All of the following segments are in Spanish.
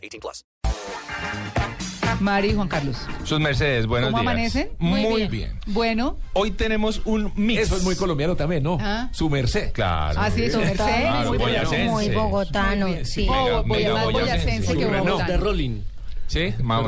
18 plus. Mari y Juan Carlos. Sus Mercedes, buenos ¿Cómo días. amanecen? Muy, bien. Bueno, Hoy tenemos un mix. Eso es muy colombiano también, ¿no? Ah. Su merced. Claro. así es, su merced. Claro, muy boyacense. Muy bogotano, Muy sí. Mega- voy mega más boyacense. boyacense que Bueno, bogotano. de Rolling. Sí, más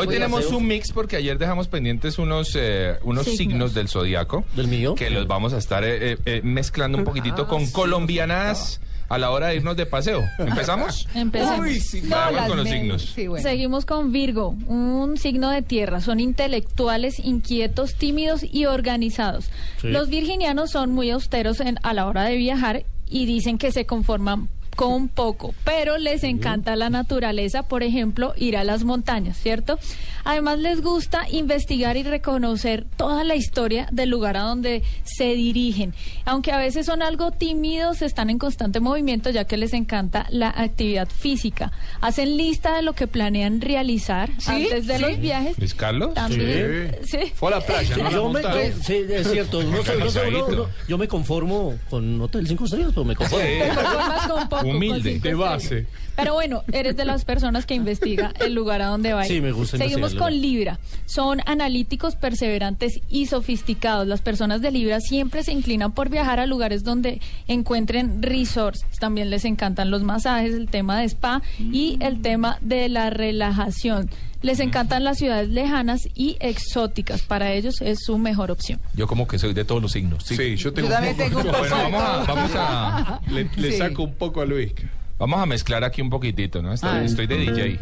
Hoy tenemos un mix porque ayer dejamos pendientes unos, eh, unos signos. del zodiaco. ¿Del mío? Que los vamos a estar eh, eh, mezclando un poquitito con colombianadas a la hora de irnos de paseo. ¿Empezamos? Uy, sí. Vamos con los men- signos. Sí, bueno. Seguimos con Virgo, un signo de tierra. Son intelectuales, inquietos, tímidos y organizados. Sí. Los virginianos son muy austeros en- a la hora de viajar y dicen que se conforman con poco, pero les encanta la naturaleza, por ejemplo, ir a las montañas, ¿cierto? Además les gusta investigar y reconocer toda la historia del lugar a donde se dirigen. Aunque a veces son algo tímidos, están en constante movimiento ya que les encanta la actividad física. Hacen lista de lo que planean realizar ¿Sí? antes de ¿Sí? los viajes. Luis Carlos. También, sí. Fue a la playa, ¿no? La Yo me, sí, es cierto. uno se- uno se- uno- uno- yo me conformo con hotel cinco estrellas, pero me conformo. Te conformas con poco, Humilde. De base. Pero bueno, eres de las personas que investiga el lugar a donde va. Sí, me gusta Seguimos con Libra. Son analíticos, perseverantes y sofisticados. Las personas de Libra siempre se inclinan por viajar a lugares donde encuentren resorts. También les encantan los masajes, el tema de spa y el tema de la relajación. Les encantan las ciudades lejanas y exóticas. Para ellos es su mejor opción. Yo como que soy de todos los signos. Sí, yo tengo Yo también un poco. tengo un poco Bueno, de vamos a, vamos a, Le, le Sí. saco un poco a Luis. Vamos a mezclar aquí un poquitito, ¿no? Estoy, Ah. estoy de DJ.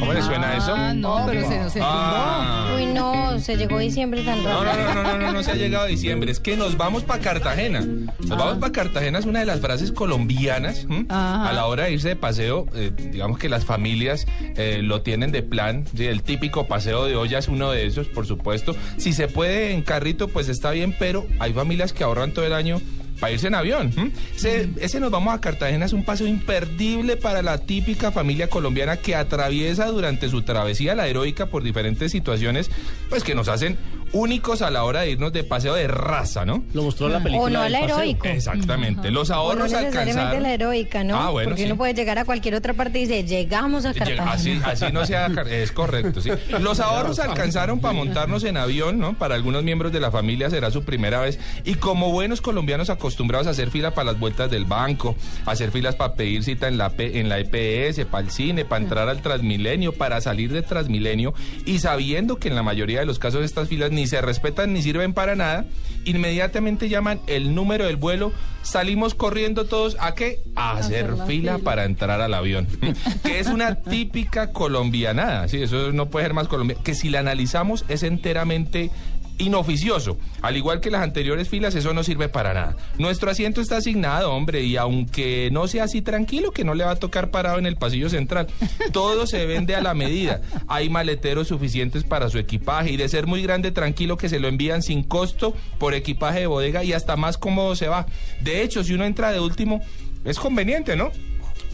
¿Cómo le suena eso? Ah, no, pero se nos Ah. Uy, no, se llegó diciembre tan No, rápido. no, no, no, no, no, no se ha llegado a diciembre. Es que nos vamos para Cartagena. Nos vamos para Cartagena es una de las frases colombianas. ¿m? Ajá. A la hora de irse de paseo, eh, digamos que las familias eh, lo tienen de plan. ¿sí? El típico paseo de olla es uno de esos, por supuesto. Si se puede en carrito, pues está bien, pero hay familias que ahorran todo el año para irse en avión. Ese, nos vamos a Cartagena es un paseo imperdible para la típica familia colombiana que atraviesa durante su travesía la heroica por diferentes situaciones, pues que nos hacen únicos a la hora de irnos de paseo de raza, ¿no? Lo mostró en la película. O no la paseo. heroico. Exactamente. Los O no ahorros necesariamente alcanzaron. la heroica, ¿no? Ah, bueno, Porque sí. uno puede llegar a cualquier otra parte y dice, llegamos a Cartagena. Así, así no sea, es correcto, sí. Los ahorros alcanzaron para montarnos en avión, ¿no? Para algunos miembros de la familia será su primera vez. Y como buenos colombianos acostumbrados a hacer fila para las vueltas del banco, hacer filas para pedir cita en la, P- en la EPS, para el cine, para entrar al Transmilenio, para salir de Transmilenio, y sabiendo que en la mayoría de los casos estas filas ni se respetan ni sirven para nada, inmediatamente llaman el número del vuelo, salimos corriendo todos a qué? A hacer hacer la fila fila. para entrar al avión, que es una típica colombianada, sí, eso no puede ser más colombiano, que si la analizamos es enteramente inoficioso. Al igual que las anteriores filas, eso no sirve para nada. Nuestro asiento está asignado, hombre, y aunque no sea así tranquilo, que no le va a tocar parado en el pasillo central, todo se vende a la medida. Hay maleteros suficientes para su equipaje y de ser muy grande, tranquilo, que se lo envían sin costo por equipaje de bodega y hasta más cómodo se va. De hecho, si uno entra de último, es conveniente, ¿no?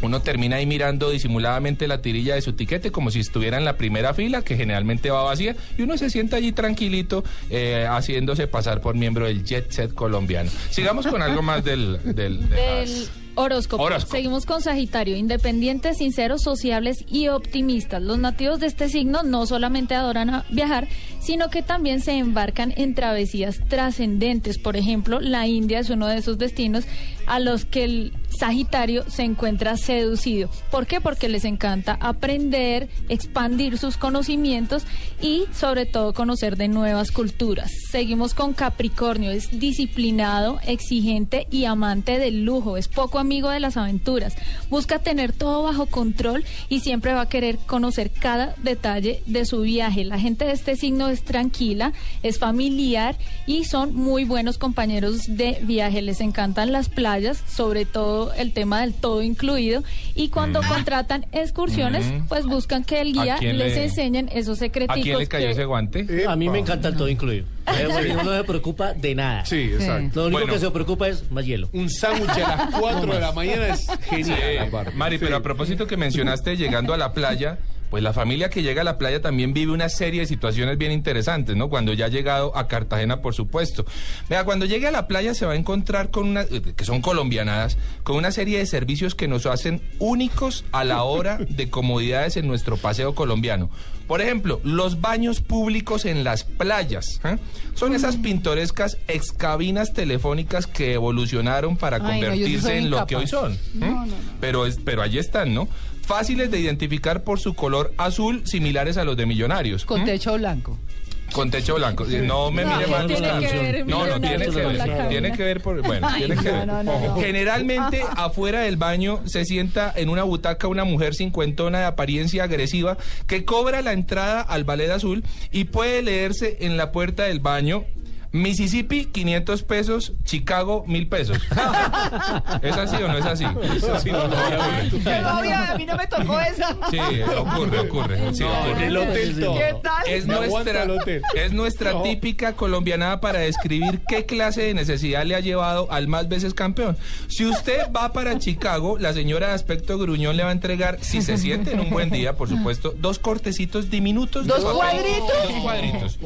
Uno termina ahí mirando disimuladamente la tirilla de su tiquete como si estuviera en la primera fila, que generalmente va vacía, y uno se sienta allí tranquilito eh, haciéndose pasar por miembro del jet set colombiano. Sigamos con algo más del... del, de Del las- horóscopo. Horóscopo. Seguimos con Sagitario, independientes, sinceros, sociables y optimistas. Los nativos de este signo no solamente adoran a viajar, sino que también se embarcan en travesías trascendentes. Por ejemplo, la India es uno de esos destinos a los que el Sagitario se encuentra seducido. ¿Por qué? Porque les encanta aprender, expandir sus conocimientos y sobre todo conocer de nuevas culturas. Seguimos con Capricornio, es disciplinado, exigente y amante del lujo, es poco amigo de las aventuras, busca tener todo bajo control y siempre va a querer conocer cada detalle de su viaje. La gente de este signo es tranquila, es familiar y son muy buenos compañeros de viaje, les encantan las playas, sobre todo el tema del todo incluido y cuando contratan excursiones, pues buscan que el ¿A guía les le- enseñen esos ¿A secreticos. quién le cayó que- ese guante? A mí me encanta el todo incluido. Uno no se preocupa de nada. Sí, exacto. Lo único Bueno. que se preocupa es más hielo. Un sándwich a las 4 de la mañana es genial. Sí. Mari, Sí. pero a propósito que mencionaste llegando a la playa, pues la familia que llega a la playa también vive una serie de situaciones bien interesantes, ¿no? Cuando ya ha llegado a Cartagena, por supuesto. Vea, cuando llegue a la playa se va a encontrar con una, eh, que son colombianadas, con una serie de servicios que nos hacen únicos a la hora de comodidades en nuestro paseo colombiano. Por ejemplo, los baños públicos en las playas. ¿eh? Son esas pintorescas excabinas telefónicas que evolucionaron para Ay, convertirse en lo que hoy son. ¿eh? Pero, es, pero allí están, ¿no? Fáciles de identificar por su color azul, similares a los de Millonarios. Con ¿Mm? techo blanco. Con techo blanco. No me mire ¿qué mal. tiene Gustavo. que ver No, no, tiene que ver. Tiene que ver por. Bueno, Ay, tiene que no, ver. no, no, no. Generalmente, afuera del baño se sienta en una butaca una mujer cincuentona de apariencia agresiva que cobra la entrada al ballet azul y puede leerse en la puerta del baño. Mississippi, 500 pesos. Chicago, 1000 pesos. ¿Es así o no es así? Eso sí, no lo había visto. a mí no me tocó esa. Sí, ocurre, ocurre. Sí, En ocurre. el hotel todo. ¿Qué tal? Es nuestra, aguanta el hotel. es nuestra No. típica colombianada para describir qué clase de necesidad le ha llevado al más veces campeón. Si usted va para Chicago, la señora de aspecto gruñón le va a entregar, si se siente en un buen día, por supuesto, dos cortecitos diminutos. de ¿Dos papel- cuadritos? Dos cuadritos.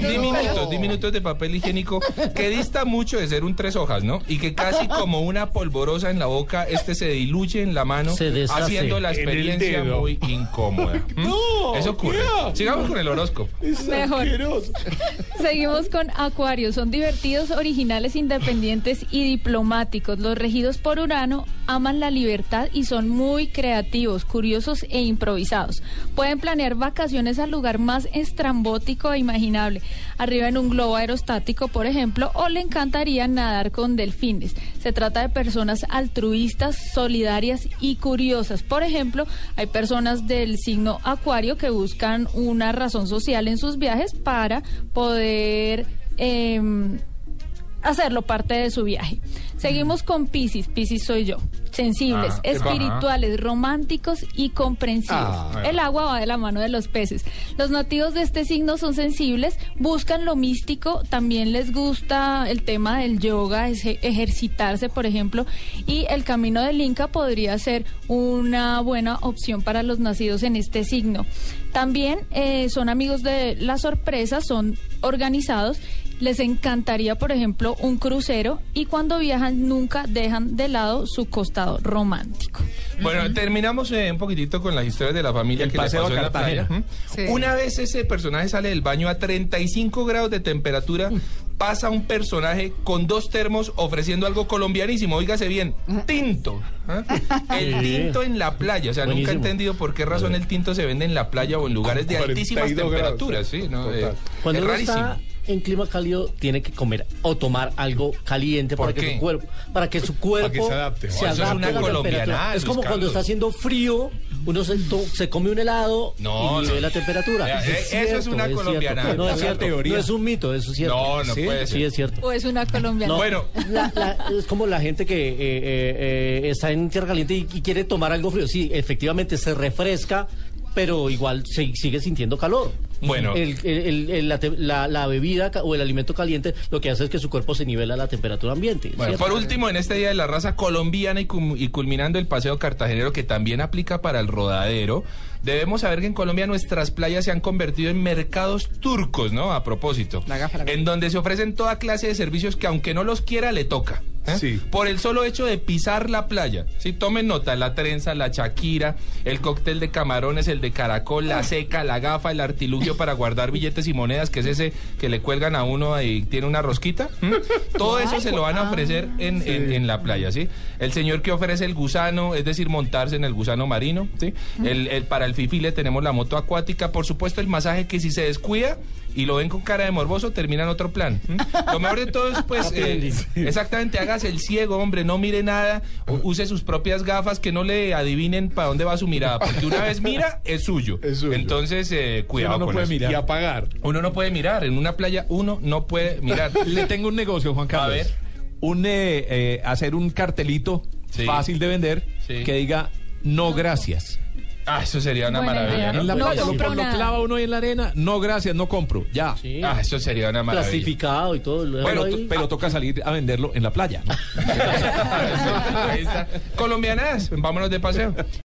diminutos, diminutos de papel higiénico que dista mucho de ser un tres hojas, ¿no? Y que casi como una polvorosa en la boca, este se diluye en la mano, Se haciendo la experiencia muy incómoda. ¿Mm? No, Eso ocurre. ¿qué? Sigamos con el horóscopo. Es Mejor. asqueroso. Seguimos con Acuario. Son divertidos, originales, independientes y diplomáticos. Los regidos por Urano aman la libertad y son muy creativos, curiosos e improvisados. Pueden planear vacaciones al lugar más estrambótico e imaginable, arriba en un globo aerostático, por ejemplo, o le encantaría nadar con delfines. Se trata de personas altruistas, solidarias y curiosas. Por ejemplo, hay personas del signo Acuario que buscan una razón social en sus viajes para poder em, hacerlo parte de su viaje. Seguimos con Piscis. Piscis soy yo. Sensibles, Ah, espirituales, románticos y comprensivos. Ah. El agua va de la mano de los peces. Los nativos de este signo son sensibles, buscan lo místico, también les gusta el tema del yoga, ese- ejercitarse, por ejemplo, y el camino del Inca podría ser una buena opción para los nacidos en este signo. También eh, son amigos de la sorpresa, son organizados. Les encantaría, por ejemplo, un crucero y cuando viajan nunca dejan de lado su costado romántico. Bueno, terminamos eh, un poquitito con las historias de la familia El que paseo pasó a en la playa. ¿Mm? Sí. Una vez ese personaje sale del baño a 35 grados de temperatura, pasa un personaje con dos termos ofreciendo algo colombianísimo, óigase bien, tinto. ¿ah? El tinto en la playa, o sea, nunca he entendido por qué razón el tinto se vende en la playa o en lugares de 42 altísimas temperaturas, sí. sí, ¿no? Eh, Cuando es rarísimo. está en clima cálido, tiene que comer o tomar algo caliente ¿Por para que su cuerpo, para que su cuerpo se adapte. Es a la temperatura. Es como cuando está haciendo frío, uno se, come un helado No, y no. la temperatura. Eh, eso es una cierto. colombianada. No Es cierto. teoría. No es un mito, eso es cierto. No, no Sí, puede ser. Sí, es cierto. O es una colombiana. No, Bueno. la- la- es como la gente que eh, eh, eh, está en tierra caliente y, y quiere tomar algo frío. Sí, efectivamente se refresca, pero igual se, sigue sintiendo calor. Bueno. El- el- el- el- la, te- la- la bebida o el alimento caliente lo que hace es que su cuerpo se nivela a la temperatura ambiente. Bueno, ¿cierto? por último, en este Día de la Raza colombiana y, cum- y culminando el paseo cartagenero que también aplica para el rodadero, debemos saber que en Colombia nuestras playas se han convertido en mercados turcos, ¿no? A propósito. La gafa, la gafa. En donde se ofrecen toda clase de servicios que aunque no los quiera, le toca. ¿Eh? Sí. Por el solo hecho de pisar la playa. Sí, tomen nota, la trenza, la chaquira, el cóctel de camarones, el de caracol, la seca, la gafa, el artilugio para guardar billetes y monedas, que es ese que le cuelgan a uno y tiene una rosquita. Todo eso se lo van a ofrecer en, en- en la playa, ¿sí? El señor que ofrece el gusano, es decir, montarse en el gusano marino, ¿sí? El, el- para el fifi le tenemos la moto acuática, por supuesto el masaje que si se descuida y lo ven con cara de morboso, termina en otro plan. ¿m? Lo mejor de todo es, pues, eh, exactamente, hágase el ciego, hombre, no mire nada, use sus propias gafas, que no le adivinen para dónde va su mirada, porque una vez mira, es suyo. Es suyo. Entonces, eh, cuidado Uno no con puede eso. mirar. Y apagar. Uno no puede mirar, en una playa uno no puede mirar. Le tengo un negocio, Juan Carlos. A ver. Un, eh, eh, hacer un cartelito Sí. fácil de vender, Sí. que diga no gracias. Ah, eso sería una Buena maravilla, idea. ¿no? En la No playa, lo, compro lo nada. clava uno ahí en la arena, no gracias, no compro, ya. Sí. Ah, eso sería una maravilla. Clasificado y todo. Bueno, pero toca salir a venderlo en la playa, ¿no? Ahí está. Colombianas, vámonos de paseo.